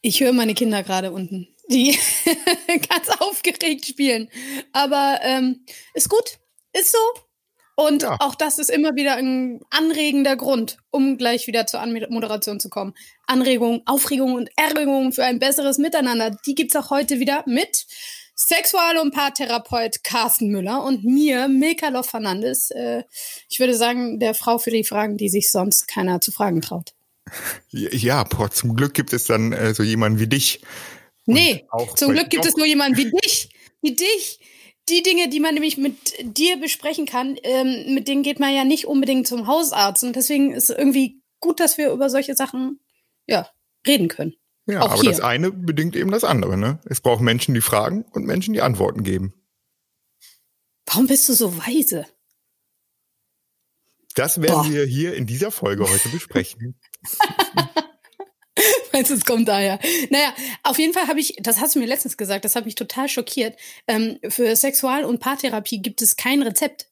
Ich höre meine Kinder gerade unten, die ganz aufgeregt spielen. Aber ähm, ist gut, ist so. Und ja. auch das ist immer wieder ein anregender Grund, um gleich wieder zur Anmoderation zu kommen. Anregungen, Aufregungen und Erregungen für ein besseres Miteinander. Die gibt's auch heute wieder mit Sexual- und Paartherapeut Carsten Müller und mir, Milka Loff Fernandes. Äh, ich würde sagen, der Frau für die Fragen, die sich sonst keiner zu fragen traut. Ja, boah, zum Glück gibt es dann äh, so jemanden wie dich. Nee, zum Glück gibt es nur jemanden wie dich. Wie dich. Die Dinge, die man nämlich mit dir besprechen kann, ähm, mit denen geht man ja nicht unbedingt zum Hausarzt. Und deswegen ist es irgendwie gut, dass wir über solche Sachen ja, reden können. Ja, Auch aber hier. das eine bedingt eben das andere. Ne? Es braucht Menschen, die fragen und Menschen, die Antworten geben. Warum bist du so weise? Das werden Boah. wir hier in dieser Folge heute besprechen. Meinst du, es kommt daher? Naja, auf jeden Fall habe ich, das hast du mir letztens gesagt, das hat mich total schockiert. Ähm, für Sexual- und Paartherapie gibt es kein Rezept.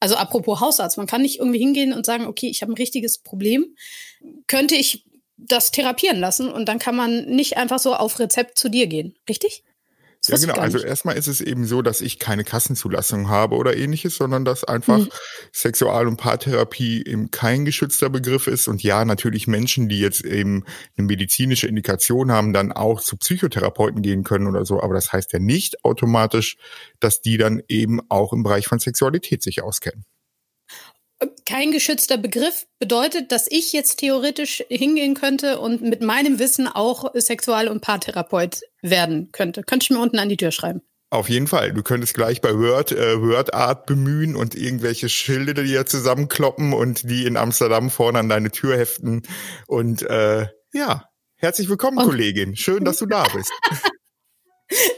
Also apropos Hausarzt, man kann nicht irgendwie hingehen und sagen, okay, ich habe ein richtiges Problem. Könnte ich das therapieren lassen und dann kann man nicht einfach so auf Rezept zu dir gehen, richtig? Ja, genau. Also erstmal ist es eben so, dass ich keine Kassenzulassung habe oder ähnliches, sondern dass einfach mhm. Sexual- und Paartherapie eben kein geschützter Begriff ist. Und ja, natürlich Menschen, die jetzt eben eine medizinische Indikation haben, dann auch zu Psychotherapeuten gehen können oder so. Aber das heißt ja nicht automatisch, dass die dann eben auch im Bereich von Sexualität sich auskennen kein geschützter Begriff bedeutet, dass ich jetzt theoretisch hingehen könnte und mit meinem Wissen auch Sexual- und Paartherapeut werden könnte. Könnte ich mir unten an die Tür schreiben. Auf jeden Fall. Du könntest gleich bei Word äh, Word Art bemühen und irgendwelche Schilde dir zusammenkloppen und die in Amsterdam vorne an deine Tür heften. Und äh, ja, herzlich willkommen, und Kollegin. Schön, dass du da bist.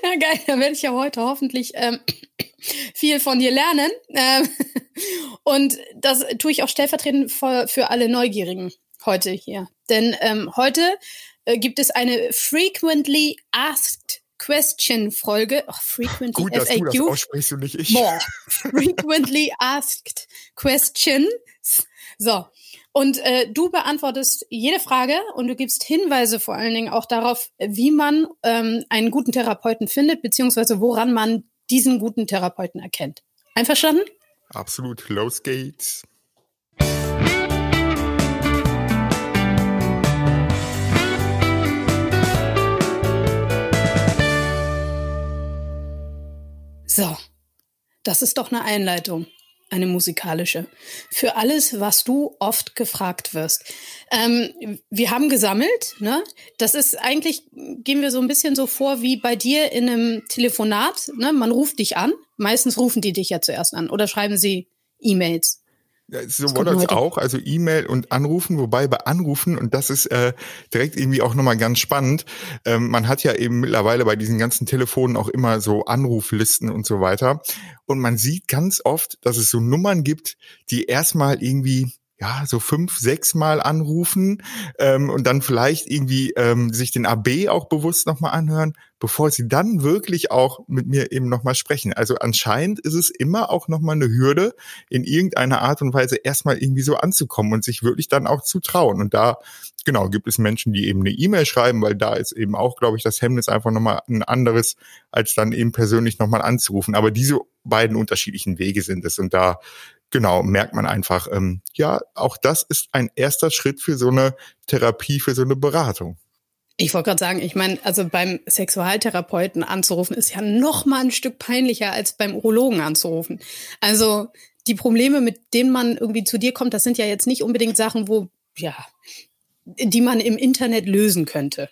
ja, geil. Da werde ich ja heute hoffentlich ähm, viel von dir lernen. Ähm, und das tue ich auch stellvertretend für, für alle Neugierigen heute hier. Denn ähm, heute äh, gibt es eine Frequently Asked Question Folge. Frequently Gut, dass FAQ. du das aussprichst und nicht ich. More. Frequently Asked Questions. So. Und äh, du beantwortest jede Frage und du gibst Hinweise vor allen Dingen auch darauf, wie man ähm, einen guten Therapeuten findet, beziehungsweise woran man diesen guten Therapeuten erkennt. Einverstanden? Absolut. Los geht's. So, das ist doch eine Einleitung eine musikalische, für alles, was du oft gefragt wirst. Ähm, wir haben gesammelt, ne? Das ist eigentlich, gehen wir so ein bisschen so vor wie bei dir in einem Telefonat, ne? Man ruft dich an. Meistens rufen die dich ja zuerst an oder schreiben sie E-Mails. Ja, so war das auch, also E-Mail und Anrufen, wobei bei Anrufen, und das ist äh, direkt irgendwie auch nochmal ganz spannend, ähm, man hat ja eben mittlerweile bei diesen ganzen Telefonen auch immer so Anruflisten und so weiter. Und man sieht ganz oft, dass es so Nummern gibt, die erstmal irgendwie ja, so fünf, sechs Mal anrufen ähm, und dann vielleicht irgendwie ähm, sich den AB auch bewusst nochmal anhören, bevor sie dann wirklich auch mit mir eben nochmal sprechen. Also anscheinend ist es immer auch nochmal eine Hürde, in irgendeiner Art und Weise erstmal irgendwie so anzukommen und sich wirklich dann auch zu trauen. Und da, genau, gibt es Menschen, die eben eine E-Mail schreiben, weil da ist eben auch, glaube ich, das Hemmnis einfach nochmal ein anderes, als dann eben persönlich nochmal anzurufen. Aber diese beiden unterschiedlichen Wege sind es. Und da genau, merkt man einfach, ähm, ja, auch das ist ein erster Schritt für so eine Therapie, für so eine Beratung. Ich wollte gerade sagen, ich meine, also beim Sexualtherapeuten anzurufen, ist ja noch mal ein Stück peinlicher als beim Urologen anzurufen. Also die Probleme, mit denen man irgendwie zu dir kommt, das sind ja jetzt nicht unbedingt Sachen, wo, ja, die man im Internet lösen könnte.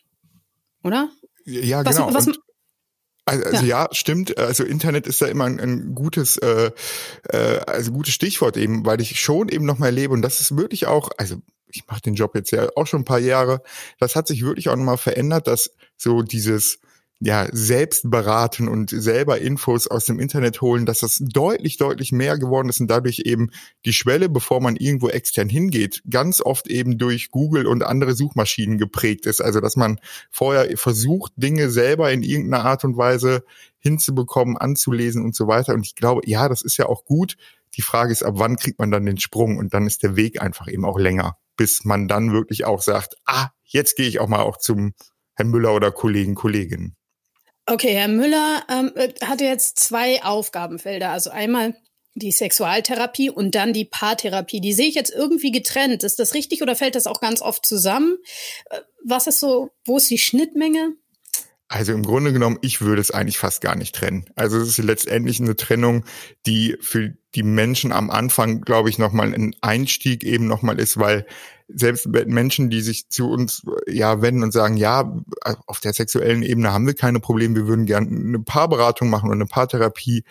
Oder? Ja, genau. Was, was, also, also ja. ja. stimmt. Also Internet ist da immer ein, ein gutes, äh, äh, also gutes Stichwort eben, weil ich schon eben noch mal erlebe und das ist wirklich auch, also ich mache den Job jetzt ja auch schon ein paar Jahre, das hat sich wirklich auch noch mal verändert, dass so dieses ja, selbst beraten und selber Infos aus dem Internet holen, dass das deutlich, deutlich mehr geworden ist und dadurch eben die Schwelle, bevor man irgendwo extern hingeht, ganz oft eben durch Google und andere Suchmaschinen geprägt ist. Also, dass man vorher versucht, Dinge selber in irgendeiner Art und Weise hinzubekommen, anzulesen und so weiter. Und ich glaube, ja, das ist ja auch gut. Die Frage ist, ab wann kriegt man dann den Sprung? Und dann ist der Weg einfach eben auch länger, bis man dann wirklich auch sagt, ah, jetzt gehe ich auch mal auch zum Herr Müller oder Kollegen, Kolleginnen. Okay, Herr Müller ähm, äh, hat jetzt zwei Aufgabenfelder. Also einmal die Sexualtherapie und dann die Paartherapie. Die sehe ich jetzt irgendwie getrennt. Ist das richtig oder fällt das auch ganz oft zusammen? Äh, was ist so, wo ist die Schnittmenge? Also im Grunde genommen, ich würde es eigentlich fast gar nicht trennen. Also es ist letztendlich eine Trennung, die für die Menschen am Anfang, glaube ich, nochmal ein Einstieg eben nochmal ist, weil selbst Menschen, die sich zu uns ja wenden und sagen, ja, auf der sexuellen Ebene haben wir keine Probleme, wir würden gerne eine Paarberatung machen und eine Paartherapie,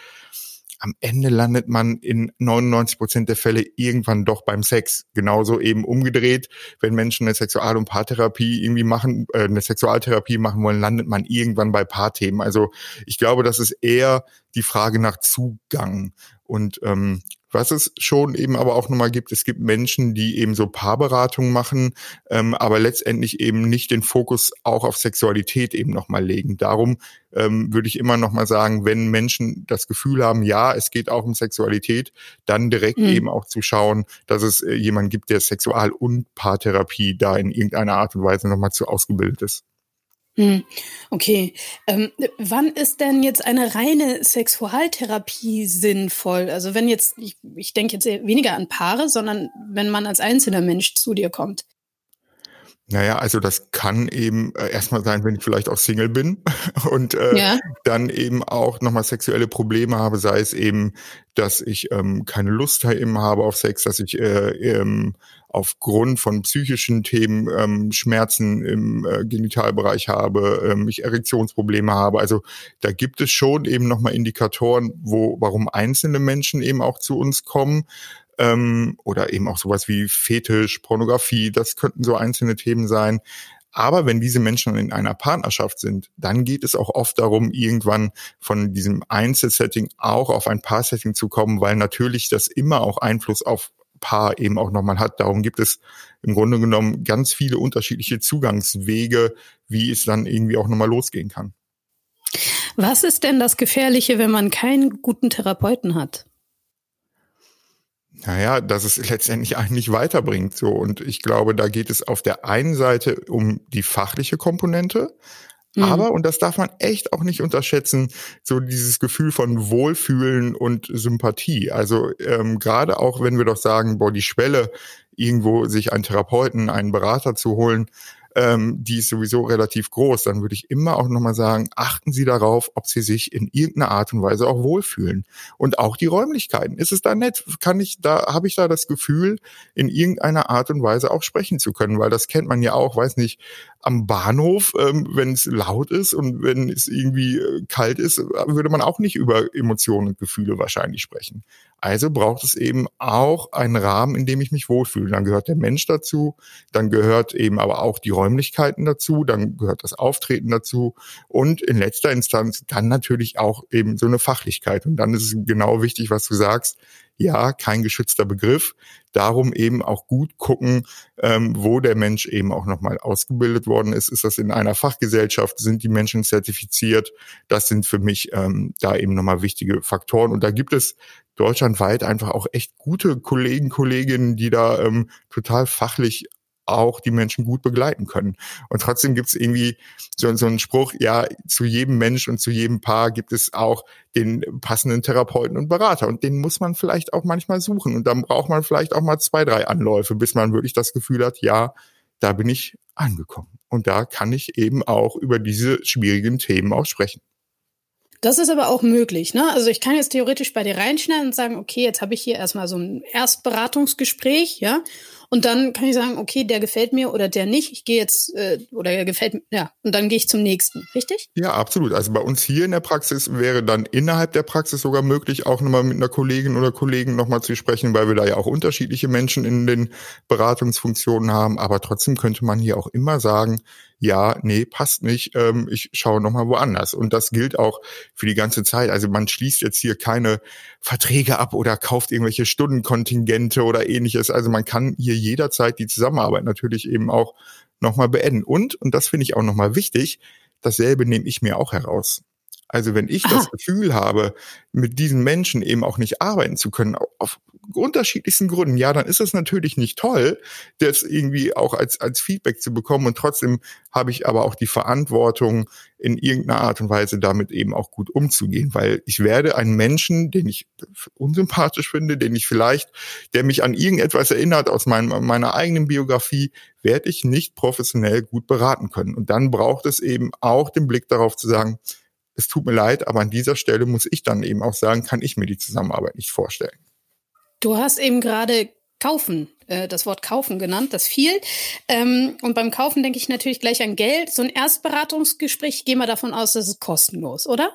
am Ende landet man in 99 Prozent der Fälle irgendwann doch beim Sex. Genauso eben umgedreht, wenn Menschen eine Sexual- und Paartherapie irgendwie machen, äh, eine Sexualtherapie machen wollen, landet man irgendwann bei Paarthemen. Also ich glaube, das ist eher die Frage nach Zugang. Und ähm, was es schon eben aber auch nochmal gibt, es gibt Menschen, die eben so Paarberatungen machen, ähm, aber letztendlich eben nicht den Fokus auch auf Sexualität eben nochmal legen. Darum ähm, würde ich immer nochmal sagen, wenn Menschen das Gefühl haben, ja, es geht auch um Sexualität, dann direkt mhm. eben auch zu schauen, dass es äh, jemanden gibt, der Sexual- und Paartherapie da in irgendeiner Art und Weise nochmal zu ausgebildet ist. Hm, okay. Ähm, wann ist denn jetzt eine reine Sexualtherapie sinnvoll? Also wenn jetzt, ich, ich denke jetzt weniger an Paare, sondern wenn man als einzelner Mensch zu dir kommt. Naja, also das kann eben äh, erstmal sein, wenn ich vielleicht auch Single bin und äh, ja. dann eben auch nochmal sexuelle Probleme habe, sei es eben, dass ich ähm, keine Lust eben habe auf Sex, dass ich äh, ähm, aufgrund von psychischen Themen ähm, Schmerzen im äh, Genitalbereich habe, ähm, ich Erektionsprobleme habe. Also da gibt es schon eben nochmal Indikatoren, wo, warum einzelne Menschen eben auch zu uns kommen ähm, oder eben auch sowas wie Fetisch, Pornografie, das könnten so einzelne Themen sein. Aber wenn diese Menschen in einer Partnerschaft sind, dann geht es auch oft darum, irgendwann von diesem Einzelsetting auch auf ein Paarsetting zu kommen, weil natürlich das immer auch Einfluss auf Paar eben auch nochmal hat. Darum gibt es im Grunde genommen ganz viele unterschiedliche Zugangswege, wie es dann irgendwie auch nochmal losgehen kann. Was ist denn das Gefährliche, wenn man keinen guten Therapeuten hat? Naja, dass es letztendlich eigentlich weiterbringt. So. Und ich glaube, da geht es auf der einen Seite um die fachliche Komponente, mhm. aber, und das darf man echt auch nicht unterschätzen, so dieses Gefühl von Wohlfühlen und Sympathie. Also ähm, gerade auch, wenn wir doch sagen, boah, die Schwelle, irgendwo sich einen Therapeuten, einen Berater zu holen, ähm, die ist sowieso relativ groß, dann würde ich immer auch nochmal sagen, achten Sie darauf, ob Sie sich in irgendeiner Art und Weise auch wohlfühlen. Und auch die Räumlichkeiten. Ist es da nett? Kann ich da, habe ich da das Gefühl, in irgendeiner Art und Weise auch sprechen zu können? Weil das kennt man ja auch, weiß nicht, am Bahnhof, ähm, wenn es laut ist und wenn es irgendwie äh, kalt ist, würde man auch nicht über Emotionen und Gefühle wahrscheinlich sprechen. Also braucht es eben auch einen Rahmen, in dem ich mich wohlfühle. Dann gehört der Mensch dazu, dann gehört eben aber auch die Räumlichkeiten dazu, dann gehört das Auftreten dazu und in letzter Instanz dann natürlich auch eben so eine Fachlichkeit. Und dann ist es genau wichtig, was du sagst ja, kein geschützter Begriff. Darum eben auch gut gucken, ähm, wo der Mensch eben auch nochmal ausgebildet worden ist. Ist das in einer Fachgesellschaft? Sind die Menschen zertifiziert? Das sind für mich ähm, da eben nochmal wichtige Faktoren. Und da gibt es deutschlandweit einfach auch echt gute Kollegen, Kolleginnen, die da ähm, total fachlich auch die Menschen gut begleiten können. Und trotzdem gibt es irgendwie so, so einen Spruch, ja, zu jedem Mensch und zu jedem Paar gibt es auch den passenden Therapeuten und Berater. Und den muss man vielleicht auch manchmal suchen. Und dann braucht man vielleicht auch mal zwei, drei Anläufe, bis man wirklich das Gefühl hat, ja, da bin ich angekommen. Und da kann ich eben auch über diese schwierigen Themen auch sprechen. Das ist aber auch möglich, ne? Also ich kann jetzt theoretisch bei dir reinschneiden und sagen, okay, jetzt habe ich hier erstmal so ein Erstberatungsgespräch, ja? Und dann kann ich sagen, okay, der gefällt mir oder der nicht. Ich gehe jetzt, äh, oder der gefällt mir, ja, und dann gehe ich zum nächsten, richtig? Ja, absolut. Also bei uns hier in der Praxis wäre dann innerhalb der Praxis sogar möglich, auch nochmal mit einer Kollegin oder Kollegen nochmal zu sprechen, weil wir da ja auch unterschiedliche Menschen in den Beratungsfunktionen haben. Aber trotzdem könnte man hier auch immer sagen, ja, nee, passt nicht, ähm, ich schaue nochmal woanders. Und das gilt auch für die ganze Zeit. Also man schließt jetzt hier keine Verträge ab oder kauft irgendwelche Stundenkontingente oder ähnliches. Also man kann hier jederzeit die Zusammenarbeit natürlich eben auch nochmal beenden. Und, und das finde ich auch nochmal wichtig, dasselbe nehme ich mir auch heraus. Also wenn ich Aha. das Gefühl habe, mit diesen Menschen eben auch nicht arbeiten zu können, auf unterschiedlichsten Gründen, ja, dann ist es natürlich nicht toll, das irgendwie auch als, als Feedback zu bekommen. Und trotzdem habe ich aber auch die Verantwortung, in irgendeiner Art und Weise damit eben auch gut umzugehen, weil ich werde einen Menschen, den ich unsympathisch finde, den ich vielleicht, der mich an irgendetwas erinnert aus meinem, meiner eigenen Biografie, werde ich nicht professionell gut beraten können. Und dann braucht es eben auch den Blick darauf zu sagen, es tut mir leid, aber an dieser Stelle muss ich dann eben auch sagen, kann ich mir die Zusammenarbeit nicht vorstellen. Du hast eben gerade kaufen, äh, das Wort kaufen genannt, das viel. Ähm, und beim Kaufen denke ich natürlich gleich an Geld. So ein Erstberatungsgespräch, gehen wir davon aus, das ist kostenlos, oder?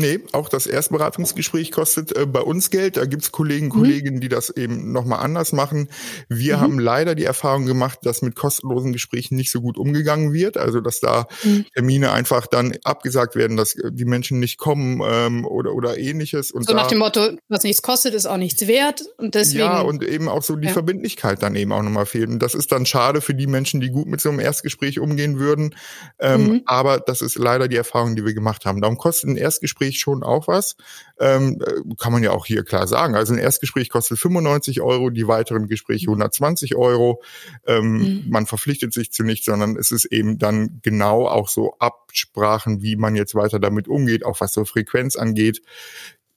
Nee, auch das Erstberatungsgespräch kostet äh, bei uns Geld. Da gibt's Kollegen, mhm. Kolleginnen, die das eben nochmal anders machen. Wir mhm. haben leider die Erfahrung gemacht, dass mit kostenlosen Gesprächen nicht so gut umgegangen wird. Also dass da mhm. Termine einfach dann abgesagt werden, dass äh, die Menschen nicht kommen ähm, oder, oder ähnliches. Und so nach dem Motto, was nichts kostet, ist auch nichts wert. Und deswegen, ja, und eben auch so die ja. Verbindlichkeit dann eben auch nochmal fehlt. Und das ist dann schade für die Menschen, die gut mit so einem Erstgespräch umgehen würden. Ähm, mhm. Aber das ist leider die Erfahrung, die wir gemacht haben. Darum kostet ein Erstgespräch Erstgespräch schon auch was. Ähm, äh, kann man ja auch hier klar sagen. Also ein Erstgespräch kostet 95 Euro, die weiteren Gespräche 120 Euro. Ähm, mhm. Man verpflichtet sich zu nichts, sondern es ist eben dann genau auch so Absprachen, wie man jetzt weiter damit umgeht, auch was so Frequenz angeht.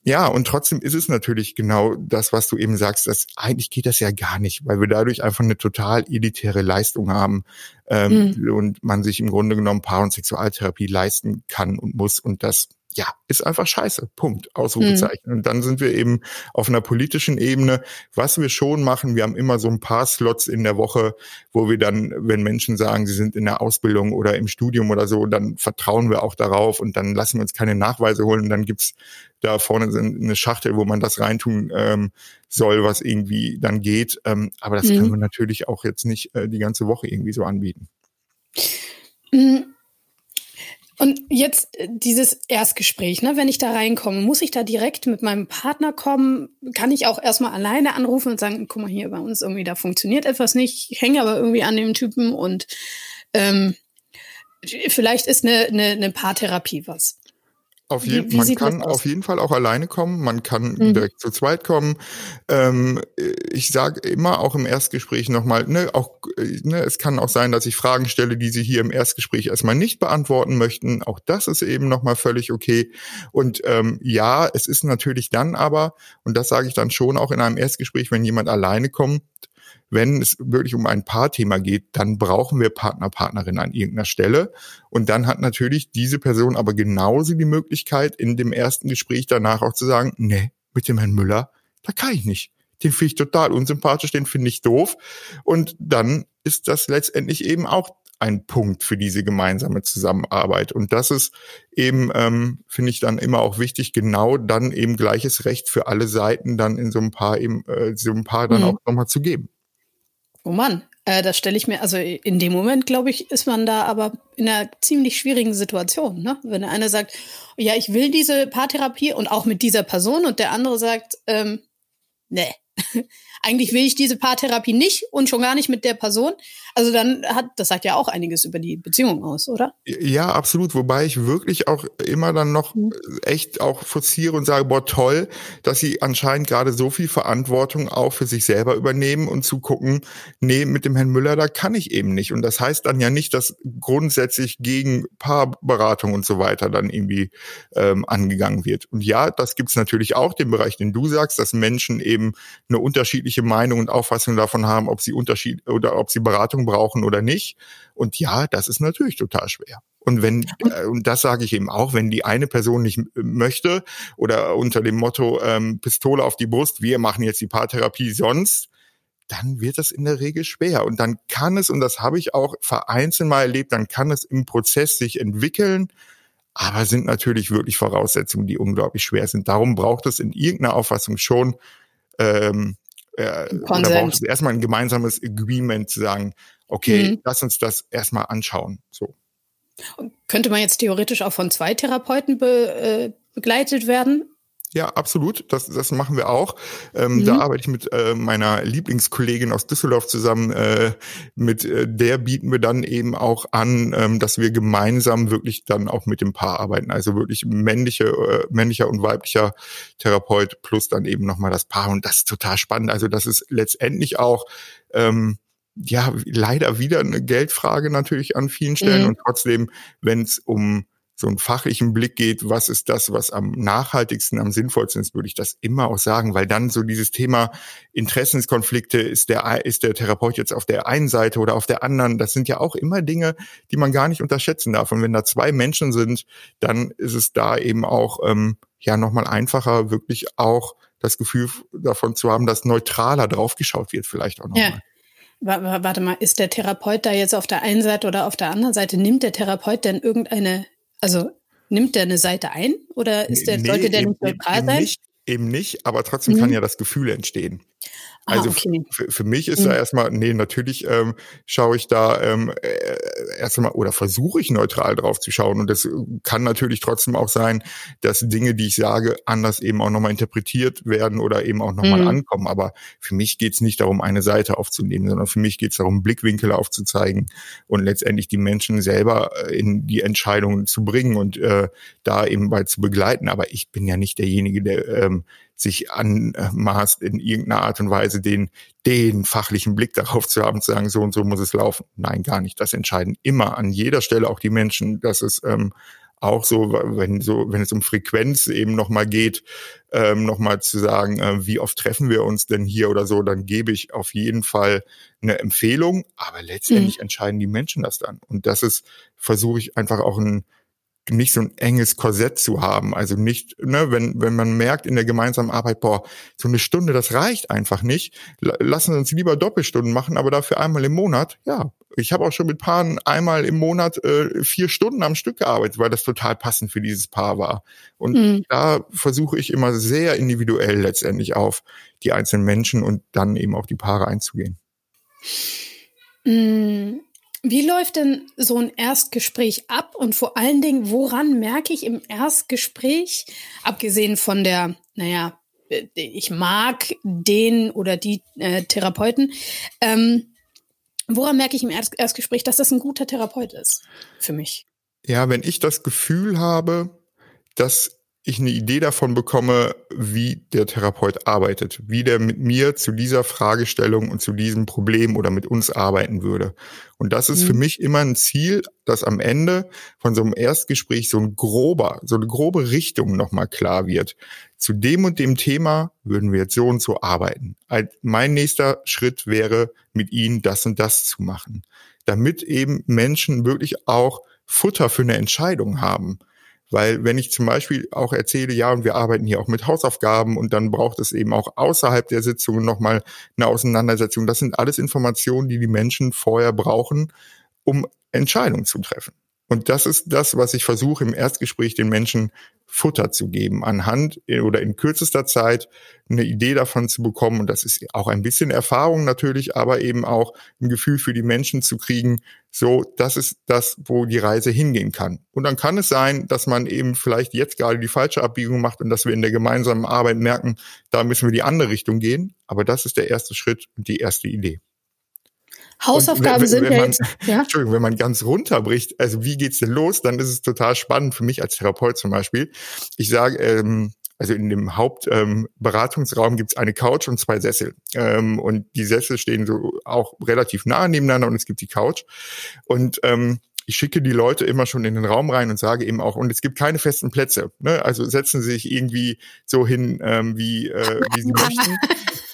Ja, und trotzdem ist es natürlich genau das, was du eben sagst, dass eigentlich geht das ja gar nicht, weil wir dadurch einfach eine total elitäre Leistung haben ähm, mhm. und man sich im Grunde genommen Paar- und Sexualtherapie leisten kann und muss und das ja, ist einfach scheiße. Punkt. Ausrufezeichen. Mhm. Und dann sind wir eben auf einer politischen Ebene. Was wir schon machen, wir haben immer so ein paar Slots in der Woche, wo wir dann, wenn Menschen sagen, sie sind in der Ausbildung oder im Studium oder so, dann vertrauen wir auch darauf und dann lassen wir uns keine Nachweise holen. Und dann gibt's da vorne eine Schachtel, wo man das reintun ähm, soll, was irgendwie dann geht. Ähm, aber das mhm. können wir natürlich auch jetzt nicht äh, die ganze Woche irgendwie so anbieten. Mhm. Und jetzt äh, dieses Erstgespräch, ne? wenn ich da reinkomme, muss ich da direkt mit meinem Partner kommen? Kann ich auch erstmal alleine anrufen und sagen, guck mal hier bei uns irgendwie, da funktioniert etwas nicht, ich hänge aber irgendwie an dem Typen und ähm, vielleicht ist eine, eine, eine Paartherapie was. Auf je, wie, wie man kann auf jeden Fall auch alleine kommen, man kann mhm. direkt zu zweit kommen. Ähm, ich sage immer auch im Erstgespräch nochmal, ne, auch, ne, es kann auch sein, dass ich Fragen stelle, die Sie hier im Erstgespräch erstmal nicht beantworten möchten. Auch das ist eben nochmal völlig okay. Und ähm, ja, es ist natürlich dann aber, und das sage ich dann schon auch in einem Erstgespräch, wenn jemand alleine kommt, wenn es wirklich um ein Paarthema geht, dann brauchen wir Partner, Partnerin an irgendeiner Stelle. Und dann hat natürlich diese Person aber genauso die Möglichkeit, in dem ersten Gespräch danach auch zu sagen, nee, mit dem Herrn Müller, da kann ich nicht. Den finde ich total unsympathisch, den finde ich doof. Und dann ist das letztendlich eben auch ein Punkt für diese gemeinsame Zusammenarbeit. Und das ist eben, ähm, finde ich dann immer auch wichtig, genau dann eben gleiches Recht für alle Seiten dann in so ein paar eben, äh, so ein paar dann mhm. auch nochmal zu geben. Oh Mann, äh, das stelle ich mir, also in dem Moment, glaube ich, ist man da aber in einer ziemlich schwierigen Situation, ne? Wenn der eine sagt, ja, ich will diese Paartherapie und auch mit dieser Person und der andere sagt, ähm, nee, eigentlich will ich diese Paartherapie nicht und schon gar nicht mit der Person. Also dann hat, das sagt ja auch einiges über die Beziehung aus, oder? Ja, absolut. Wobei ich wirklich auch immer dann noch mhm. echt auch forciere und sage, boah, toll, dass sie anscheinend gerade so viel Verantwortung auch für sich selber übernehmen und zu gucken, nee, mit dem Herrn Müller, da kann ich eben nicht. Und das heißt dann ja nicht, dass grundsätzlich gegen Paarberatung und so weiter dann irgendwie ähm, angegangen wird. Und ja, das gibt's natürlich auch, den Bereich, den du sagst, dass Menschen eben eine unterschiedliche Meinung und Auffassung davon haben, ob sie Unterschied oder ob sie Beratung Beratung brauchen oder nicht. Und ja, das ist natürlich total schwer. Und wenn, äh, und das sage ich eben auch, wenn die eine Person nicht möchte oder unter dem Motto ähm, Pistole auf die Brust, wir machen jetzt die Paartherapie sonst, dann wird das in der Regel schwer. Und dann kann es, und das habe ich auch vereinzelt mal erlebt, dann kann es im Prozess sich entwickeln, aber sind natürlich wirklich Voraussetzungen, die unglaublich schwer sind. Darum braucht es in irgendeiner Auffassung schon ähm, äh, oder braucht es erstmal ein gemeinsames Agreement zu sagen, okay, mhm. lass uns das erstmal anschauen. So. Könnte man jetzt theoretisch auch von zwei Therapeuten be, äh, begleitet werden? Ja, absolut. Das, das machen wir auch. Ähm, mhm. Da arbeite ich mit äh, meiner Lieblingskollegin aus Düsseldorf zusammen. Äh, mit äh, der bieten wir dann eben auch an, ähm, dass wir gemeinsam wirklich dann auch mit dem Paar arbeiten. Also wirklich männliche, äh, männlicher und weiblicher Therapeut plus dann eben nochmal das Paar. Und das ist total spannend. Also das ist letztendlich auch ähm, ja leider wieder eine Geldfrage natürlich an vielen Stellen. Mhm. Und trotzdem, wenn es um so einen fachlichen Blick geht, was ist das, was am nachhaltigsten, am sinnvollsten ist, würde ich das immer auch sagen, weil dann so dieses Thema Interessenskonflikte, ist der, ist der Therapeut jetzt auf der einen Seite oder auf der anderen, das sind ja auch immer Dinge, die man gar nicht unterschätzen darf. Und wenn da zwei Menschen sind, dann ist es da eben auch, ähm, ja, nochmal einfacher, wirklich auch das Gefühl davon zu haben, dass neutraler draufgeschaut wird, vielleicht auch nochmal. Ja. Warte mal, ist der Therapeut da jetzt auf der einen Seite oder auf der anderen Seite? Nimmt der Therapeut denn irgendeine also nimmt der eine Seite ein oder ist der, nee, sollte der nicht neutral sein? Nicht, eben nicht, aber trotzdem mhm. kann ja das Gefühl entstehen. Ah, also ah, okay. für mich ist mhm. da erstmal, nee, natürlich ähm, schaue ich da ähm, äh, erstmal oder versuche ich neutral drauf zu schauen. Und das kann natürlich trotzdem auch sein, dass Dinge, die ich sage, anders eben auch nochmal interpretiert werden oder eben auch nochmal mhm. ankommen. Aber für mich geht's nicht darum, eine Seite aufzunehmen, sondern für mich geht's darum, Blickwinkel aufzuzeigen und letztendlich die Menschen selber äh, in die Entscheidungen zu bringen und äh, da eben bei zu begleiten. Aber ich bin ja nicht derjenige, der ähm, sich anmaßt, in irgendeiner Art und Weise den, den fachlichen Blick darauf zu haben, zu sagen, so und so muss es laufen. Nein, gar nicht. Das entscheiden immer an jeder Stelle auch die Menschen, dass es ähm, auch so, wenn so, wenn es um Frequenz eben nochmal geht, ähm, nochmal zu sagen, äh, wie oft treffen wir uns denn hier oder so, dann gebe ich auf jeden Fall eine Empfehlung, aber letztendlich mhm. entscheiden die Menschen das dann. Und das ist, versuche ich einfach auch ein nicht so ein enges Korsett zu haben. Also nicht, ne, wenn, wenn man merkt in der gemeinsamen Arbeit, boah, so eine Stunde, das reicht einfach nicht. Lassen wir uns lieber Doppelstunden machen, aber dafür einmal im Monat. Ja, ich habe auch schon mit Paaren einmal im Monat äh, vier Stunden am Stück gearbeitet, weil das total passend für dieses Paar war. Und mhm. da versuche ich immer sehr individuell letztendlich auf die einzelnen Menschen und dann eben auch die Paare einzugehen. Mhm. Wie läuft denn so ein Erstgespräch ab und vor allen Dingen, woran merke ich im Erstgespräch, abgesehen von der, naja, äh, ich mag den oder die äh, Therapeuten, ähm, woran merke ich im Erst Erstgespräch, dass das ein guter Therapeut ist für mich? Ja, wenn ich das Gefühl habe, dass ich eine Idee davon bekomme, wie der Therapeut arbeitet, wie der mit mir zu dieser Fragestellung und zu diesem Problem oder mit uns arbeiten würde. Und das ist mhm. für mich immer ein Ziel, dass am Ende von so einem Erstgespräch so ein grober, so eine grobe Richtung nochmal klar wird. Zu dem und dem Thema würden wir jetzt so und so arbeiten. Mein nächster Schritt wäre, mit Ihnen das und das zu machen, damit eben Menschen wirklich auch Futter für eine Entscheidung haben. Weil wenn ich zum Beispiel auch erzähle, ja, und wir arbeiten hier auch mit Hausaufgaben und dann braucht es eben auch außerhalb der Sitzungen nochmal eine Auseinandersetzung. Das sind alles Informationen, die die Menschen vorher brauchen, um Entscheidungen zu treffen. Und das ist das, was ich versuche im Erstgespräch den Menschen Futter zu geben, anhand oder in kürzester Zeit eine Idee davon zu bekommen. Und das ist auch ein bisschen Erfahrung natürlich, aber eben auch ein Gefühl für die Menschen zu kriegen, so, das ist das, wo die Reise hingehen kann. Und dann kann es sein, dass man eben vielleicht jetzt gerade die falsche Abbiegung macht und dass wir in der gemeinsamen Arbeit merken, da müssen wir die andere Richtung gehen. Aber das ist der erste Schritt und die erste Idee. Hausaufgaben wenn, sind wenn ja man, jetzt. Ja? Entschuldigung, wenn man ganz runterbricht, also wie geht's denn los, dann ist es total spannend für mich als Therapeut zum Beispiel. Ich sage, ähm, also in dem Hauptberatungsraum ähm, gibt es eine Couch und zwei Sessel. Ähm, und die Sessel stehen so auch relativ nah nebeneinander und es gibt die Couch. Und ähm, ich schicke die Leute immer schon in den Raum rein und sage eben auch, und es gibt keine festen Plätze. Ne? Also setzen sie sich irgendwie so hin, ähm, wie, äh, wie sie möchten.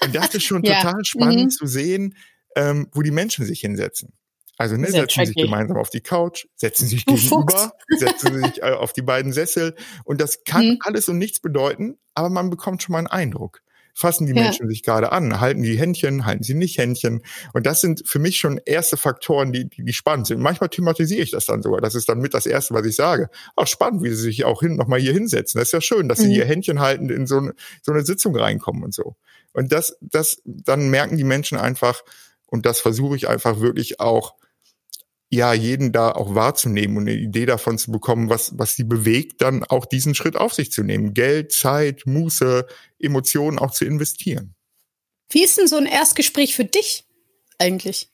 Und das ist schon ja. total spannend mhm. zu sehen, ähm, wo die Menschen sich hinsetzen. Also ne, setzen tricky. sich gemeinsam auf die Couch, setzen sich du gegenüber, Fuchs. setzen sich äh, auf die beiden Sessel und das kann mhm. alles und nichts bedeuten, aber man bekommt schon mal einen Eindruck. Fassen die ja. Menschen sich gerade an, halten die Händchen, halten sie nicht Händchen und das sind für mich schon erste Faktoren, die, die, die spannend sind. Manchmal thematisiere ich das dann sogar, das ist dann mit das erste, was ich sage. Auch spannend, wie sie sich auch hin nochmal hier hinsetzen. Das ist ja schön, dass mhm. sie ihr Händchen halten in so eine, so eine Sitzung reinkommen und so. Und das, das, dann merken die Menschen einfach, und das versuche ich einfach wirklich auch ja, jeden da auch wahrzunehmen und eine Idee davon zu bekommen, was, was sie bewegt, dann auch diesen Schritt auf sich zu nehmen. Geld, Zeit, Muße, Emotionen auch zu investieren. Wie ist denn so ein Erstgespräch für dich eigentlich?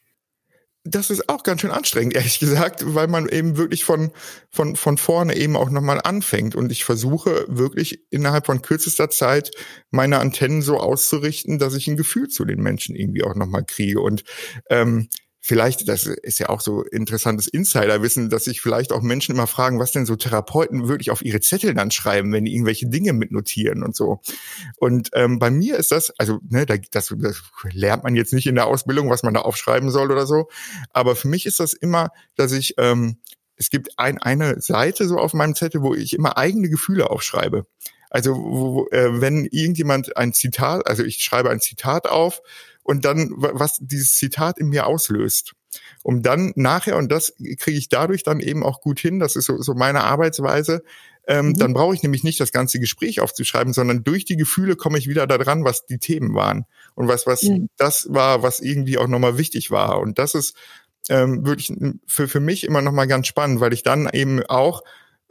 Das ist auch ganz schön anstrengend, ehrlich gesagt, weil man eben wirklich von, von, von vorne eben auch nochmal anfängt. Und ich versuche wirklich innerhalb von kürzester Zeit meine Antennen so auszurichten, dass ich ein Gefühl zu den Menschen irgendwie auch nochmal kriege. Und ähm, vielleicht, das ist ja auch so interessantes Insiderwissen, dass sich vielleicht auch Menschen immer fragen, was denn so Therapeuten wirklich auf ihre Zettel dann schreiben, wenn die irgendwelche Dinge mitnotieren und so. Und ähm, bei mir ist das, also ne, das, das lernt man jetzt nicht in der Ausbildung, was man da aufschreiben soll oder so. Aber für mich ist das immer, dass ich ähm, es gibt ein, eine Seite so auf meinem Zettel, wo ich immer eigene Gefühle aufschreibe. Also wo, äh, wenn irgendjemand ein Zitat, also ich schreibe ein Zitat auf und dann, was dieses Zitat in mir auslöst. Um dann nachher, und das kriege ich dadurch dann eben auch gut hin, das ist so, so meine Arbeitsweise, ähm, mhm. dann brauche ich nämlich nicht das ganze Gespräch aufzuschreiben, sondern durch die Gefühle komme ich wieder daran, was die Themen waren und was, was mhm. das war, was irgendwie auch nochmal wichtig war. Und das ist ähm, wirklich für, für mich immer nochmal ganz spannend, weil ich dann eben auch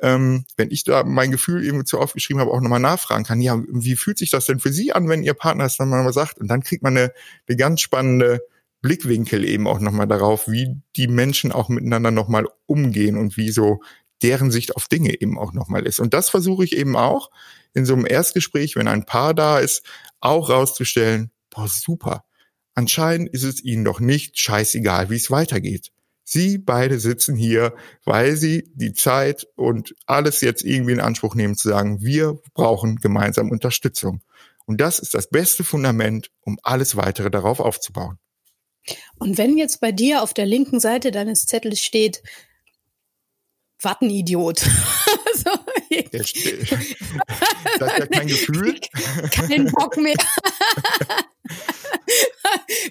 ähm, wenn ich da mein Gefühl irgendwie zu aufgeschrieben habe, auch nochmal nachfragen kann, ja, wie fühlt sich das denn für Sie an, wenn Ihr Partner es dann mal sagt? Und dann kriegt man eine, eine ganz spannende Blickwinkel eben auch nochmal darauf, wie die Menschen auch miteinander nochmal umgehen und wie so deren Sicht auf Dinge eben auch nochmal ist. Und das versuche ich eben auch in so einem Erstgespräch, wenn ein Paar da ist, auch rauszustellen, boah, super. Anscheinend ist es ihnen doch nicht scheißegal, wie es weitergeht. Sie beide sitzen hier, weil sie die Zeit und alles jetzt irgendwie in Anspruch nehmen zu sagen, wir brauchen gemeinsam Unterstützung. Und das ist das beste Fundament, um alles weitere darauf aufzubauen. Und wenn jetzt bei dir auf der linken Seite deines Zettels steht, Wattenidiot. so, das ist ja kein Gefühl. Kein Bock mehr.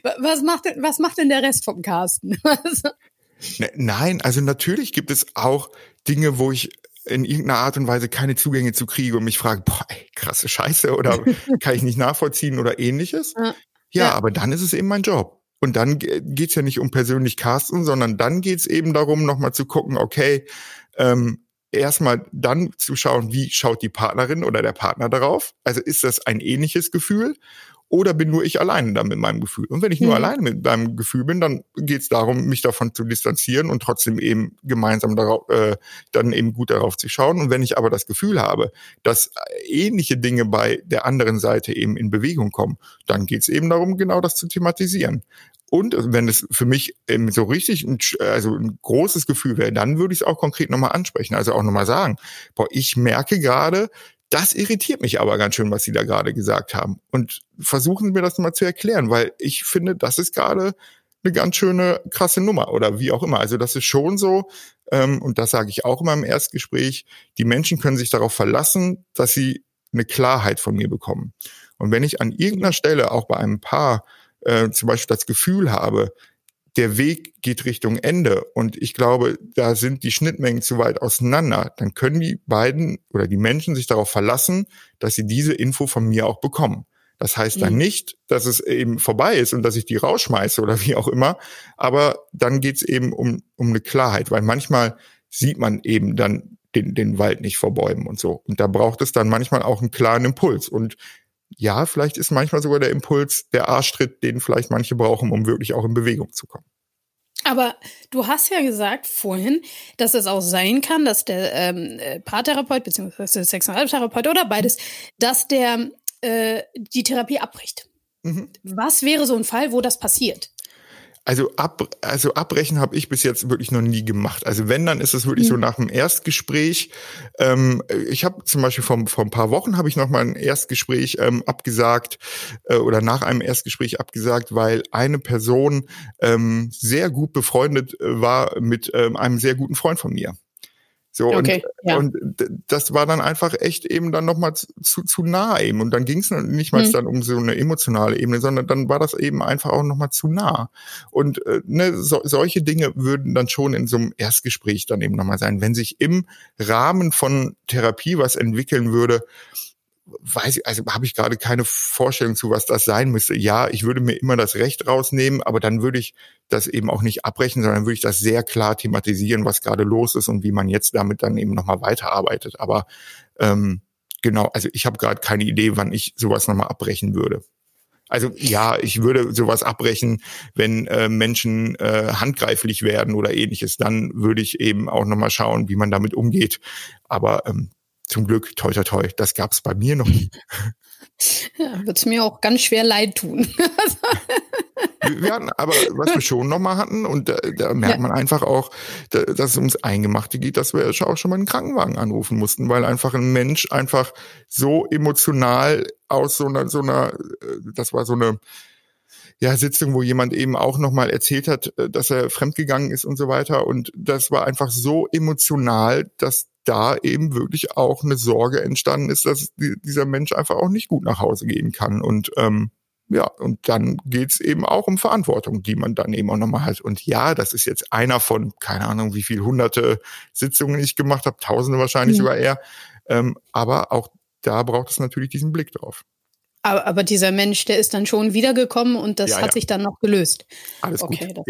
was, macht denn, was macht denn der Rest vom Carsten? Ne, nein, also natürlich gibt es auch Dinge, wo ich in irgendeiner Art und Weise keine Zugänge zu kriege und mich frage, boah, ey, krasse Scheiße oder kann ich nicht nachvollziehen oder ähnliches. Ja, ja, aber dann ist es eben mein Job. Und dann geht's ja nicht um persönlich Casten, sondern dann geht's eben darum, nochmal zu gucken, okay, ähm, erstmal dann zu schauen, wie schaut die Partnerin oder der Partner darauf? Also ist das ein ähnliches Gefühl? Oder bin nur ich alleine da mit meinem Gefühl? Und wenn ich nur mhm. alleine mit meinem Gefühl bin, dann geht es darum, mich davon zu distanzieren und trotzdem eben gemeinsam darauf, äh, dann eben gut darauf zu schauen. Und wenn ich aber das Gefühl habe, dass ähnliche Dinge bei der anderen Seite eben in Bewegung kommen, dann geht es eben darum, genau das zu thematisieren. Und wenn es für mich eben so richtig ein, also ein großes Gefühl wäre, dann würde ich es auch konkret nochmal ansprechen. Also auch nochmal sagen, boah, ich merke gerade, das irritiert mich aber ganz schön, was Sie da gerade gesagt haben. Und versuchen Sie mir das mal zu erklären, weil ich finde, das ist gerade eine ganz schöne krasse Nummer oder wie auch immer. Also das ist schon so, ähm, und das sage ich auch immer im Erstgespräch, die Menschen können sich darauf verlassen, dass sie eine Klarheit von mir bekommen. Und wenn ich an irgendeiner Stelle auch bei einem Paar äh, zum Beispiel das Gefühl habe, der Weg geht Richtung Ende und ich glaube, da sind die Schnittmengen zu weit auseinander, dann können die beiden oder die Menschen sich darauf verlassen, dass sie diese Info von mir auch bekommen. Das heißt dann mhm. nicht, dass es eben vorbei ist und dass ich die rausschmeiße oder wie auch immer, aber dann geht's eben um, um eine Klarheit, weil manchmal sieht man eben dann den, den Wald nicht vor Bäumen und so. Und da braucht es dann manchmal auch einen klaren Impuls. Und ja, vielleicht ist manchmal sogar der Impuls der Arschtritt, den vielleicht manche brauchen, um wirklich auch in Bewegung zu kommen. Aber du hast ja gesagt vorhin, dass es auch sein kann, dass der ähm, äh, Paartherapeut bzw. der Sexualtherapeut oder beides, dass der äh, die Therapie abbricht. Mhm. Was wäre so ein Fall, wo das passiert? Also ab, also abbrechen habe ich bis jetzt wirklich noch nie gemacht. Also wenn, dann ist es wirklich mhm. so nach dem Erstgespräch. Ähm, ich habe zum Beispiel vor, vor ein paar Wochen habe ich noch mal ein Erstgespräch ähm, abgesagt äh, oder nach einem Erstgespräch abgesagt, weil eine Person ähm, sehr gut befreundet äh, war mit ähm, einem sehr guten Freund von mir. So, okay, und, ja. und das war dann einfach echt eben dann nochmal zu, zu nah eben. Und dann ging es nicht mal mhm. dann um so eine emotionale Ebene, sondern dann war das eben einfach auch nochmal zu nah. Und äh, ne, so, solche Dinge würden dann schon in so einem Erstgespräch dann eben nochmal sein. Wenn sich im Rahmen von Therapie was entwickeln würde, weiß ich, also habe ich gerade keine Vorstellung zu, was das sein müsste. Ja, ich würde mir immer das Recht rausnehmen, aber dann würde ich das eben auch nicht abbrechen, sondern würde ich das sehr klar thematisieren, was gerade los ist und wie man jetzt damit dann eben nochmal weiterarbeitet. Aber ähm, genau, also ich habe gerade keine Idee, wann ich sowas nochmal abbrechen würde. Also ja, ich würde sowas abbrechen, wenn äh, Menschen äh, handgreiflich werden oder ähnliches. Dann würde ich eben auch nochmal schauen, wie man damit umgeht. Aber ähm, zum Glück, toi toi toi, das gab's bei mir noch nie. Ja, wird es mir auch ganz schwer leid tun. wir hatten, aber was wir schon nochmal hatten, und da, da merkt ja. man einfach auch, da, dass es ums Eingemachte geht, dass wir auch schon mal einen Krankenwagen anrufen mussten, weil einfach ein Mensch einfach so emotional aus so einer, so einer, äh, das war so eine, ja, Sitzung, wo jemand eben auch nochmal erzählt hat, äh, dass er fremdgegangen ist und so weiter. Und das war einfach so emotional, dass da eben wirklich auch eine Sorge entstanden ist, dass dieser Mensch einfach auch nicht gut nach Hause gehen kann. Und ähm, ja, und dann geht's eben auch um Verantwortung, die man dann eben auch nochmal hat. Und ja, das ist jetzt einer von, keine Ahnung, wie viel hunderte Sitzungen ich gemacht habe, tausende wahrscheinlich mhm. sogar eher. Ähm, aber auch da braucht es natürlich diesen Blick drauf. Aber, aber dieser Mensch, der ist dann schon wiedergekommen und das ja, hat ja. sich dann noch gelöst. Alles okay, gut. Das,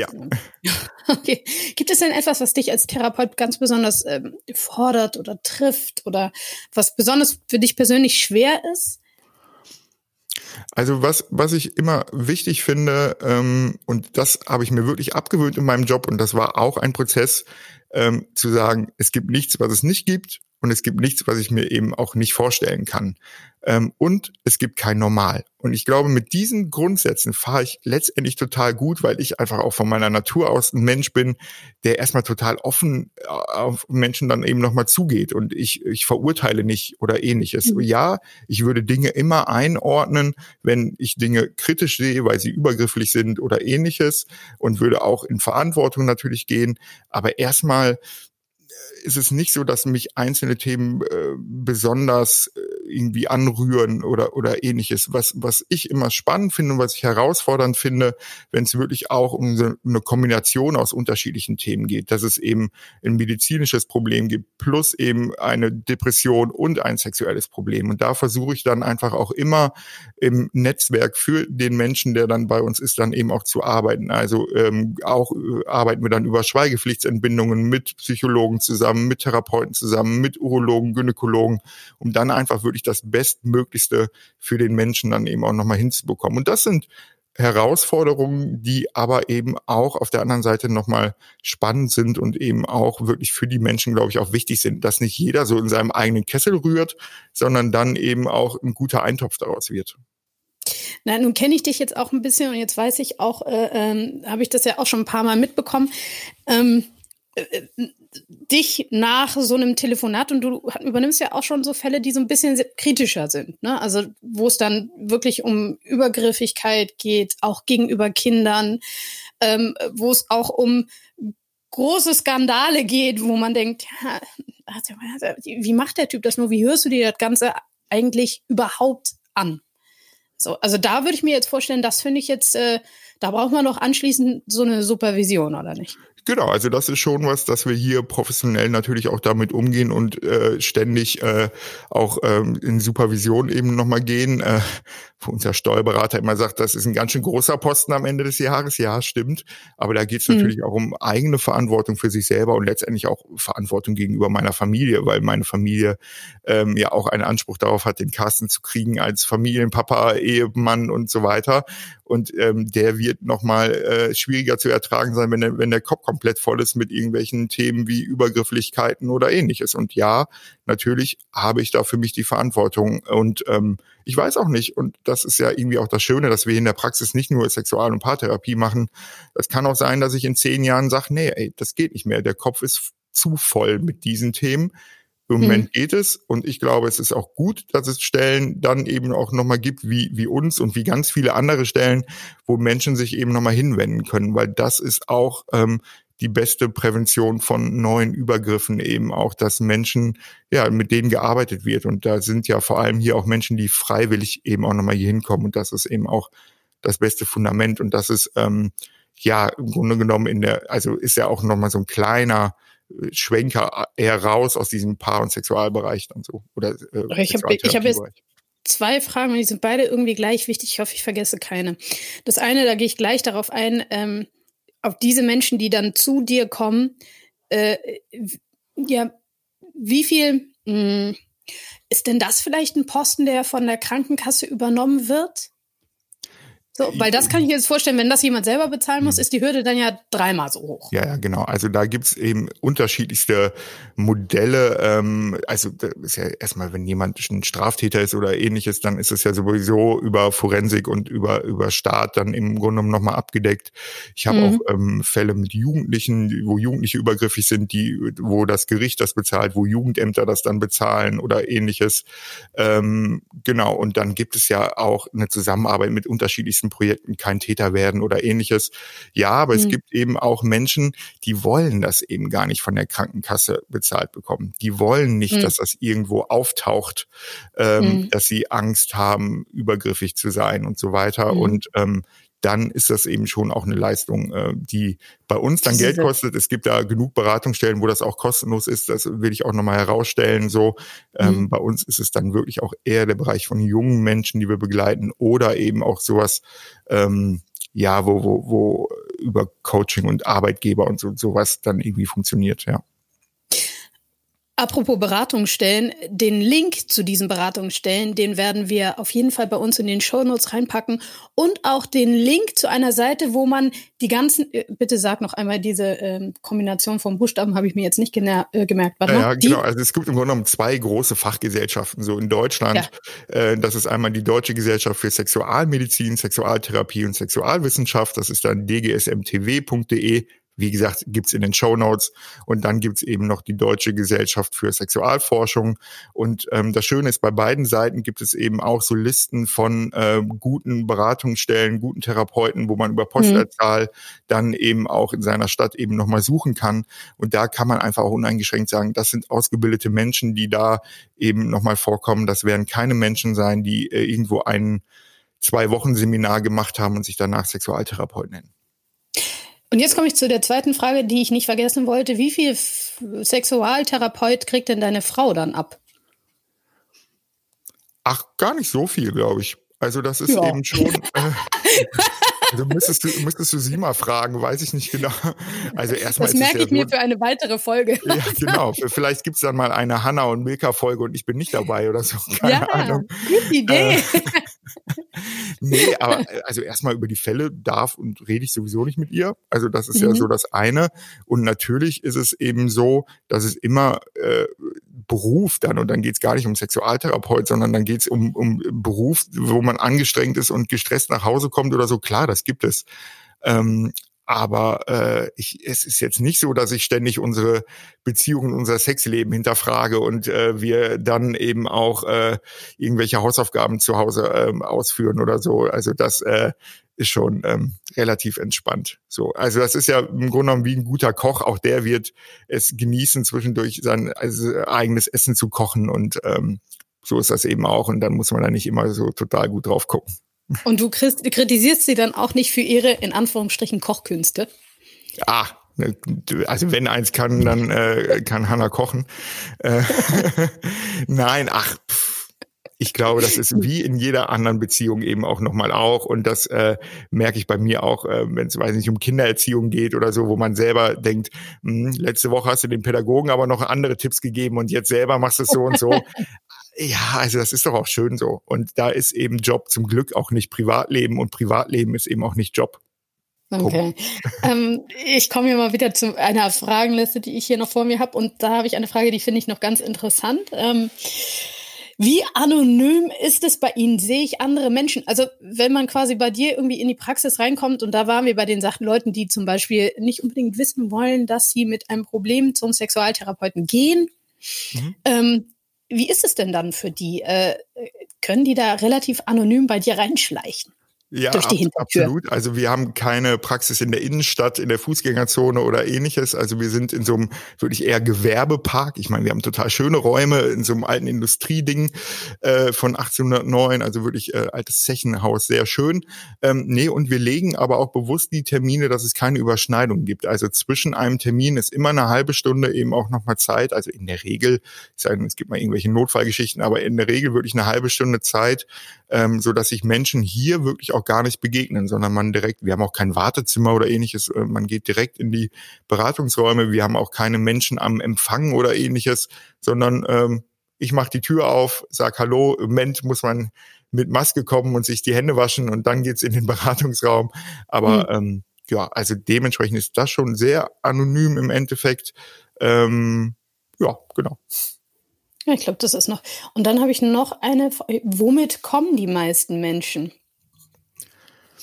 ja. okay. Gibt es denn etwas, was dich als Therapeut ganz besonders ähm, fordert oder trifft oder was besonders für dich persönlich schwer ist? Also was, was ich immer wichtig finde, ähm, und das habe ich mir wirklich abgewöhnt in meinem Job, und das war auch ein Prozess, ähm, zu sagen, es gibt nichts, was es nicht gibt, und es gibt nichts, was ich mir eben auch nicht vorstellen kann. Ähm, und es gibt kein Normal. Und ich glaube, mit diesen Grundsätzen fahre ich letztendlich total gut, weil ich einfach auch von meiner Natur aus ein Mensch bin, der erstmal total offen äh, auf Menschen dann eben nochmal zugeht. Und ich, ich verurteile nicht oder ähnliches. Mhm. Ja, ich würde Dinge immer einordnen, wenn ich Dinge kritisch sehe, weil sie übergrifflich sind oder ähnliches und würde auch in Verantwortung natürlich gehen. Aber erstmal ist es nicht so, dass mich einzelne Themen äh, besonders äh, irgendwie anrühren oder oder ähnliches. Was was ich immer spannend finde und was ich herausfordernd finde, wenn es wirklich auch um so eine Kombination aus unterschiedlichen Themen geht, dass es eben ein medizinisches Problem gibt plus eben eine Depression und ein sexuelles Problem. Und da versuche ich dann einfach auch immer im Netzwerk für den Menschen, der dann bei uns ist, dann eben auch zu arbeiten. Also ähm, auch äh, arbeiten wir dann über Schweigepflichtsentbindungen mit Psychologen zusammen, mit Therapeuten zusammen, mit Urologen, Gynäkologen, um dann einfach wirklich das Bestmöglichste für den Menschen dann eben auch nochmal hinzubekommen. Und das sind Herausforderungen, die aber eben auch auf der anderen Seite nochmal spannend sind und eben auch wirklich für die Menschen, glaube ich, auch wichtig sind, dass nicht jeder so in seinem eigenen Kessel rührt, sondern dann eben auch ein guter Eintopf daraus wird. Na, nun kenne ich dich jetzt auch ein bisschen und jetzt weiß ich auch, äh, ähm, habe ich das ja auch schon ein paar Mal mitbekommen. Ähm, äh, dich nach so einem Telefonat und du übernimmst ja auch schon so Fälle, die so ein bisschen kritischer sind, ne? Also wo es dann wirklich um Übergriffigkeit geht, auch gegenüber Kindern, ähm, wo es auch um große Skandale geht, wo man denkt, ja, wie macht der Typ das nur? Wie hörst du dir das Ganze eigentlich überhaupt an? So, also da würde ich mir jetzt vorstellen, das finde ich jetzt, äh, da braucht man doch anschließend so eine Supervision, oder nicht? Genau, also das ist schon was, dass wir hier professionell natürlich auch damit umgehen und äh, ständig äh, auch ähm, in Supervision eben nochmal gehen. Äh, wo unser Steuerberater immer sagt, das ist ein ganz schön großer Posten am Ende des Jahres. Ja, stimmt. Aber da geht es mhm. natürlich auch um eigene Verantwortung für sich selber und letztendlich auch Verantwortung gegenüber meiner Familie, weil meine Familie ähm, ja auch einen Anspruch darauf hat, den Carsten zu kriegen als Familienpapa, Ehemann und so weiter. Und ähm, der wird nochmal äh, schwieriger zu ertragen sein, wenn der, wenn der Kopf komplett voll ist mit irgendwelchen Themen wie Übergrifflichkeiten oder ähnliches. Und ja, natürlich habe ich da für mich die Verantwortung. Und ähm, ich weiß auch nicht, und das ist ja irgendwie auch das Schöne, dass wir in der Praxis nicht nur Sexual- und Paartherapie machen. Es kann auch sein, dass ich in zehn Jahren sage, nee, ey, das geht nicht mehr. Der Kopf ist zu voll mit diesen Themen. Im Moment hm. geht es und ich glaube, es ist auch gut, dass es Stellen dann eben auch nochmal gibt, wie, wie uns und wie ganz viele andere Stellen, wo Menschen sich eben nochmal hinwenden können, weil das ist auch ähm, die beste Prävention von neuen Übergriffen eben auch, dass Menschen, ja, mit denen gearbeitet wird. Und da sind ja vor allem hier auch Menschen, die freiwillig eben auch nochmal hier hinkommen. Und das ist eben auch das beste Fundament. Und das ist, ähm, ja, im Grunde genommen in der, also ist ja auch nochmal so ein kleiner Schwenker eher raus aus diesem Paar- und Sexualbereich dann so. Oder äh, ich habe hab jetzt zwei Fragen und die sind beide irgendwie gleich wichtig. Ich hoffe, ich vergesse keine. Das eine, da gehe ich gleich darauf ein, ähm, auf diese Menschen, die dann zu dir kommen, äh, ja, wie viel mh, hm, ist denn das vielleicht ein Posten, der von der Krankenkasse übernommen wird? So, weil das kann ich mir jetzt vorstellen, wenn das jemand selber bezahlen muss, hm. ist die Hürde dann ja dreimal so hoch. Ja, ja, genau. Also da gibt's eben unterschiedlichste Modelle. Ähm, also das ist ja erstmal, wenn jemand ein Straftäter ist oder ähnliches, dann ist es ja sowieso über Forensik und über, über Staat dann im Grunde genommen nochmal abgedeckt. Ich habe mhm. auch ähm, Fälle mit Jugendlichen, wo Jugendliche übergriffig sind, die, wo das Gericht das bezahlt, wo Jugendämter das dann bezahlen oder ähnliches. Ähm, genau, und dann gibt es ja auch eine Zusammenarbeit mit unterschiedlichsten nächsten Projekten kein Täter werden oder ähnliches. Ja, aber mhm. es gibt eben auch Menschen, die wollen das eben gar nicht von der Krankenkasse bezahlt bekommen. Die wollen nicht, mhm. dass das irgendwo auftaucht, ähm, mhm. dass sie Angst haben, übergriffig zu sein und so weiter. Mhm. Und ähm, dann ist das eben schon auch eine Leistung, äh, die bei uns dann Geld kostet. Es gibt da genug Beratungsstellen, wo das auch kostenlos ist. Das will ich auch nochmal herausstellen. So, ähm, mhm. bei uns ist es dann wirklich auch eher der Bereich von jungen Menschen, die wir begleiten oder eben auch sowas, ähm, ja, wo, wo, wo über Coaching und Arbeitgeber und so, sowas dann irgendwie funktioniert, ja. Apropos Beratungsstellen, den Link zu diesen Beratungsstellen, den werden wir auf jeden Fall bei uns in den Shownotes reinpacken und auch den Link zu einer Seite, wo man die ganzen, äh, bitte sag noch einmal, diese ähm, Kombination von Buchstaben habe ich mir jetzt nicht äh, gemerkt. Warte ja, genau, also es gibt im Grunde genommen zwei große Fachgesellschaften so in Deutschland. Ja. Äh, das ist einmal die Deutsche Gesellschaft für Sexualmedizin, Sexualtherapie und Sexualwissenschaft, das ist dann dgsmtw.de wie gesagt, gibt's in den Show Notes. Und dann gibt's eben noch die Deutsche Gesellschaft für Sexualforschung. Und ähm, das Schöne ist, bei beiden Seiten gibt es eben auch so Listen von äh, guten Beratungsstellen, guten Therapeuten, wo man über Postleitzahl mhm. dann eben auch in seiner Stadt eben nochmal suchen kann. Und da kann man einfach auch uneingeschränkt sagen, das sind ausgebildete Menschen, die da eben nochmal vorkommen. Das werden keine Menschen sein, die äh, irgendwo ein zwei Wochen Seminar gemacht haben und sich danach Sexualtherapeut nennen. Und jetzt komme ich zu der zweiten Frage, die ich nicht vergessen wollte. Wie viel Sexualtherapeut kriegt denn deine Frau dann ab? Ach, gar nicht so viel, glaube ich. Also das ist ja. eben schon. Äh, also müsstest du, müsstest du sie mal fragen, weiß ich nicht genau. Also erstmal. Das merke ich ja mir für eine weitere Folge. Ja, genau. Vielleicht gibt es dann mal eine Hanna und Milka-Folge und ich bin nicht dabei oder so. Keine ja, Ahnung. Gute Idee. Äh, nee, aber äh, also erstmal über die Fälle darf und rede ich sowieso nicht mit ihr. Also das ist mhm. ja so das eine. Und natürlich ist es eben so, dass es immer äh, Beruf dann, und dann geht es gar nicht um Sexualtherapeut, sondern dann geht es um, um Beruf, wo man angestrengt ist und gestresst nach Hause kommt oder so. Klar, das gibt es. Ähm, aber äh, ich, es ist jetzt nicht so, dass ich ständig unsere Beziehungen, unser Sexleben hinterfrage und äh, wir dann eben auch äh, irgendwelche Hausaufgaben zu Hause ähm, ausführen oder so. Also das äh, ist schon ähm, relativ entspannt. So, also das ist ja im Grunde genommen wie ein guter Koch. Auch der wird es genießen, zwischendurch sein also eigenes Essen zu kochen und ähm, so ist das eben auch. Und dann muss man da nicht immer so total gut drauf gucken. Und du kritisierst sie dann auch nicht für ihre, in Anführungsstrichen, Kochkünste? Ah, ne, also wenn eins kann, dann äh, kann Hanna kochen. Äh, Nein, ach, pff, ich glaube, das ist wie in jeder anderen Beziehung eben auch nochmal auch. Und das äh, merke ich bei mir auch, äh, wenn es, weiß nicht, um Kindererziehung geht oder so, wo man selber denkt, mh, hm, letzte Woche hast du den Pädagogen aber noch andere Tipps gegeben und jetzt selber machst du es so und so. Ja, also das ist doch auch schön so. Und da ist eben Job zum Glück auch nicht Privatleben und Privatleben ist eben auch nicht Job. Okay. ähm, ich komme hier mal wieder zu einer Fragenliste, die ich hier noch vor mir habe. Und da habe ich eine Frage, die finde ich noch ganz interessant. Ähm, wie anonym ist es bei Ihnen? Sehe ich andere Menschen? Also wenn man quasi bei dir irgendwie in die Praxis reinkommt und da waren wir bei den Sachen Leuten, die zum Beispiel nicht unbedingt wissen wollen, dass sie mit einem Problem zum Sexualtherapeuten gehen. Mhm. Ähm, wie ist es denn dann für die? Äh, können die da relativ anonym bei dir reinschleichen? Ja, durch die Hintertür. Absolut. Also wir haben keine Praxis in der Innenstadt, in der Fußgängerzone oder ähnliches. Also wir sind in so einem wirklich eher Gewerbepark. Ich meine, wir haben total schöne Räume in so einem alten Industrieding äh, von 1809. Also wirklich äh, altes Zechenhaus, sehr schön. Ähm, nee, und wir legen aber auch bewusst die Termine, dass es keine Überschneidung gibt. Also zwischen einem Termin ist immer eine halbe Stunde eben auch nochmal Zeit. Also in der Regel, es gibt mal irgendwelche Notfallgeschichten, aber in der Regel wirklich eine halbe Stunde Zeit, ähm, so dass sich Menschen hier wirklich auch gar nicht begegnen, sondern man direkt, wir haben auch kein Wartezimmer oder ähnliches, äh, man geht direkt in die Beratungsräume, wir haben auch keine Menschen am Empfang oder ähnliches, sondern ähm, ich mache die Tür auf, sag Hallo, im Moment muss man mit Maske kommen und sich die Hände waschen und dann geht's in den Beratungsraum. Aber mhm. ähm, ja, also dementsprechend ist das schon sehr anonym im Endeffekt. Ähm, ja, genau. Ja, ich glaube, das ist noch. Und dann habe ich noch eine. Womit kommen die meisten Menschen?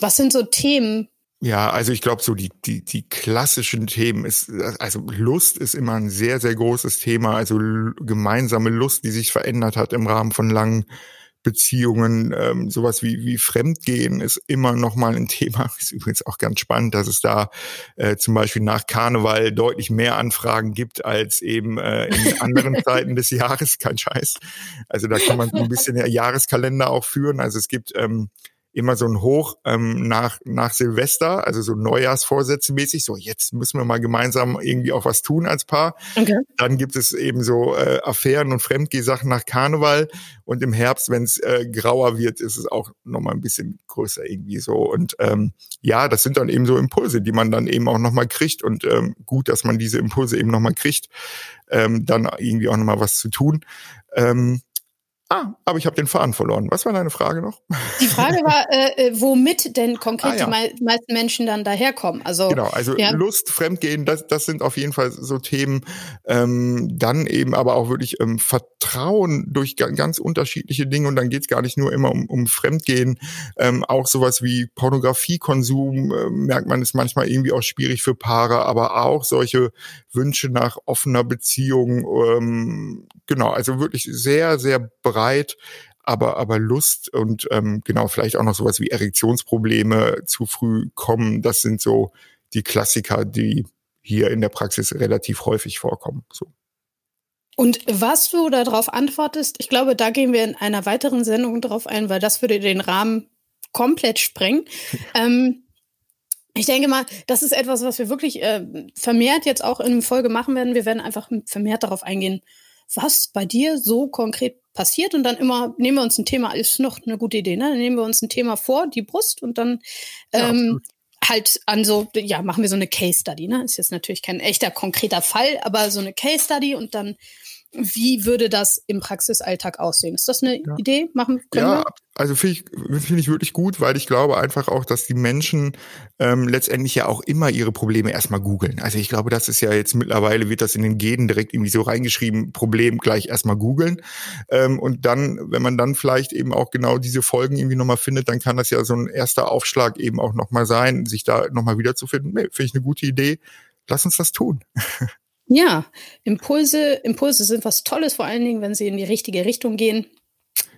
Was sind so Themen? Ja, also ich glaube, so die, die, die klassischen Themen ist, also Lust ist immer ein sehr, sehr großes Thema. Also gemeinsame Lust, die sich verändert hat im Rahmen von langen Beziehungen, ähm, sowas wie, wie Fremdgehen ist immer noch mal ein Thema. Ist übrigens auch ganz spannend, dass es da äh, zum Beispiel nach Karneval deutlich mehr Anfragen gibt als eben äh, in anderen Zeiten des Jahres. Kein Scheiß. Also da kann man so ein bisschen ja Jahreskalender auch führen. Also es gibt ähm, immer so ein Hoch ähm, nach, nach Silvester, also so Neujahrsvorsätze mäßig, so jetzt müssen wir mal gemeinsam irgendwie auch was tun als Paar. Okay. Dann gibt es eben so äh, Affären und Fremdgeh-Sachen nach Karneval und im Herbst, wenn es äh, grauer wird, ist es auch nochmal ein bisschen größer irgendwie so. Und ähm, ja, das sind dann eben so Impulse, die man dann eben auch nochmal kriegt und ähm, gut, dass man diese Impulse eben nochmal kriegt, ähm, dann irgendwie auch nochmal was zu tun. Ähm, Ah, aber ich habe den Faden verloren. Was war deine Frage noch? Die Frage war, äh, äh womit denn konkret ah, ja. die mei meisten Menschen dann daherkommen. Also genau, also ja. Lust, Fremdgehen, das, das sind auf jeden Fall so Themen. Ähm, dann eben aber auch wirklich ähm, Vertrauen durch ganz unterschiedliche Dinge und dann geht's gar nicht nur immer um, um Fremdgehen. Ähm, auch sowas wie Pornografiekonsum äh, merkt man ist manchmal irgendwie auch schwierig für Paare, aber auch solche Wünsche nach offener Beziehung. Ähm, genau, also wirklich sehr, sehr breit, aber, aber Lust und ähm, genau, vielleicht auch noch sowas wie Erektionsprobleme zu früh kommen. Das sind so die Klassiker, die hier in der Praxis relativ häufig vorkommen. So. Und was du darauf antwortest, ich glaube, da gehen wir in einer weiteren Sendung drauf ein, weil das würde den Rahmen komplett sprengen. ähm, ich denke mal, das ist etwas, was wir wirklich äh, vermehrt jetzt auch in Folge machen werden. Wir werden einfach vermehrt darauf eingehen, was bei dir so konkret passiert und dann immer nehmen wir uns ein Thema, ist noch eine gute Idee, ne? Dann nehmen wir uns ein Thema vor, die Brust und dann ähm, ja, halt an so, ja, machen wir so eine Case Study, ne? Ist jetzt natürlich kein echter konkreter Fall, aber so eine Case Study und dann wie würde das im Praxisalltag aussehen? Ist das eine ja. Idee? Machen können ja, wir? also finde ich, finde ich wirklich gut, weil ich glaube einfach auch, dass die Menschen ähm, letztendlich ja auch immer ihre Probleme erstmal googeln. Also ich glaube, das ist ja jetzt mittlerweile, wird das in den Genen direkt irgendwie so reingeschrieben, Problem gleich erstmal googeln. Ähm, und dann, wenn man dann vielleicht eben auch genau diese Folgen irgendwie nochmal findet, dann kann das ja so ein erster Aufschlag eben auch nochmal sein, sich da nochmal wiederzufinden. Nee, finde ich eine gute Idee. Lass uns das tun. Ja, Impulse, Impulse sind was Tolles, vor allen Dingen, wenn sie in die richtige Richtung gehen.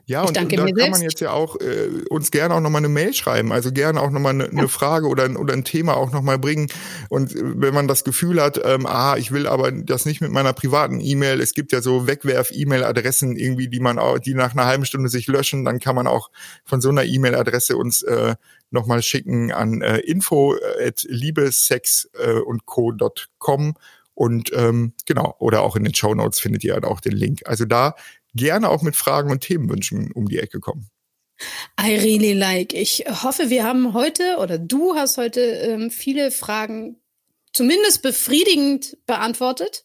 Ja, und, und da kann man jetzt ja auch äh, uns gerne auch nochmal eine Mail schreiben, also gerne auch nochmal eine, ja. eine Frage oder, ein, oder ein Thema auch nochmal bringen. Und äh, wenn man das Gefühl hat, ähm, ah, ich will aber das nicht mit meiner privaten E-Mail, es gibt ja so Wegwerf-E-Mail-Adressen irgendwie, die man auch, die nach einer halben Stunde sich löschen, dann kann man auch von so einer E-Mail-Adresse uns äh, nochmal schicken an äh, info at liebesex äh, und co.com und ähm, genau, oder auch in den Show Notes findet ihr halt auch den Link. Also da gerne auch mit Fragen und Themenwünschen um die Ecke kommen. I really like. Ich hoffe, wir haben heute oder du hast heute ähm, viele Fragen zumindest befriedigend beantwortet.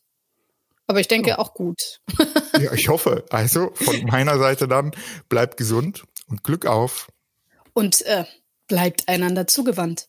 Aber ich denke ja. auch gut. ja, ich hoffe. Also von meiner Seite dann bleibt gesund und Glück auf. Und äh, bleibt einander zugewandt.